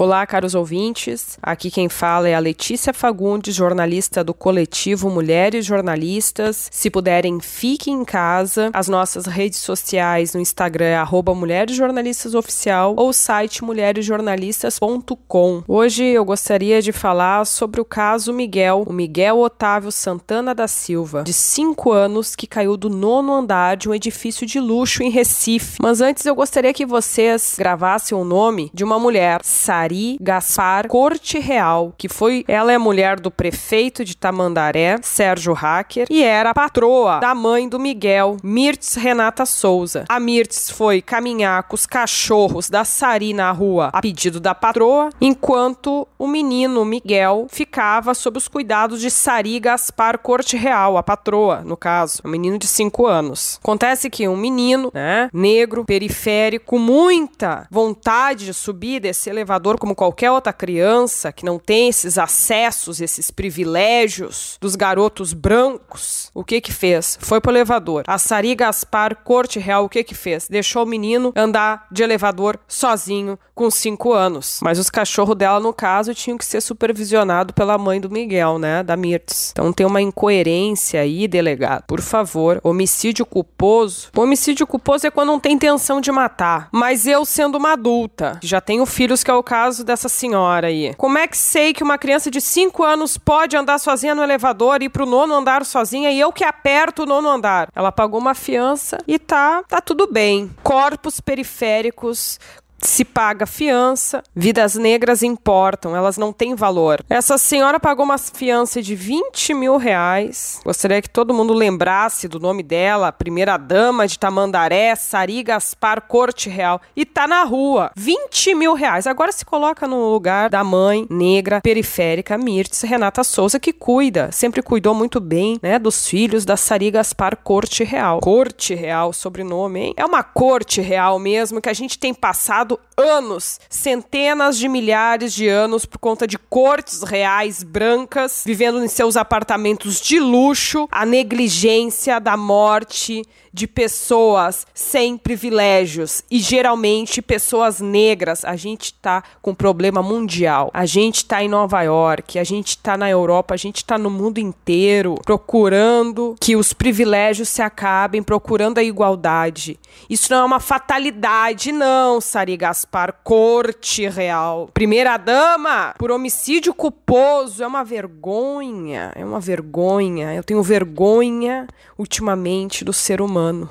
Olá, caros ouvintes. Aqui quem fala é a Letícia Fagundes, jornalista do coletivo Mulheres Jornalistas. Se puderem, fiquem em casa. As nossas redes sociais no Instagram é arroba Mulheres Jornalistas Oficial ou site mulheresjornalistas.com. Hoje eu gostaria de falar sobre o caso Miguel, o Miguel Otávio Santana da Silva, de 5 anos, que caiu do nono andar de um edifício de luxo em Recife. Mas antes eu gostaria que vocês gravassem o nome de uma mulher, Sari Mari Gaspar Corte Real, que foi ela é mulher do prefeito de Tamandaré, Sérgio Hacker, e era patroa da mãe do Miguel, Mirtz Renata Souza. A Mirtz foi caminhar com os cachorros da Sari na rua a pedido da patroa, enquanto o menino Miguel ficava sob os cuidados de Sari Gaspar Corte Real, a patroa, no caso, um menino de 5 anos. Acontece que um menino, né, negro, periférico, muita vontade de subir desse elevador como qualquer outra criança que não tem esses acessos, esses privilégios dos garotos brancos, o que que fez? Foi pro elevador. A Sari Gaspar Corte Real, o que que fez? Deixou o menino andar de elevador sozinho com 5 anos. Mas os cachorros dela, no caso, tinham que ser supervisionados pela mãe do Miguel, né? Da Mirtz. Então tem uma incoerência aí, delegado. Por favor, homicídio culposo. O homicídio culposo é quando não tem intenção de matar. Mas eu, sendo uma adulta, já tenho filhos que é o caso caso dessa senhora aí. Como é que sei que uma criança de 5 anos pode andar sozinha no elevador e ir pro nono andar sozinha e eu que aperto o nono andar? Ela pagou uma fiança e tá, tá tudo bem. Corpos periféricos se paga fiança, vidas negras importam, elas não têm valor. Essa senhora pagou uma fiança de 20 mil reais. Gostaria que todo mundo lembrasse do nome dela, primeira dama de Tamandaré, Sari Gaspar Corte Real. E tá na rua. 20 mil reais. Agora se coloca no lugar da mãe negra periférica Mirtz Renata Souza, que cuida, sempre cuidou muito bem, né, dos filhos da Sari Gaspar Corte Real. Corte Real, sobrenome, hein? É uma corte real mesmo que a gente tem passado anos, centenas de milhares de anos, por conta de cortes reais brancas, vivendo em seus apartamentos de luxo, a negligência da morte de pessoas sem privilégios e geralmente pessoas negras. A gente tá com problema mundial. A gente tá em Nova York, a gente tá na Europa, a gente tá no mundo inteiro procurando que os privilégios se acabem, procurando a igualdade. Isso não é uma fatalidade, não, Sari Gaspar, corte real. Primeira dama, por homicídio culposo, é uma vergonha, é uma vergonha. Eu tenho vergonha ultimamente do ser humano.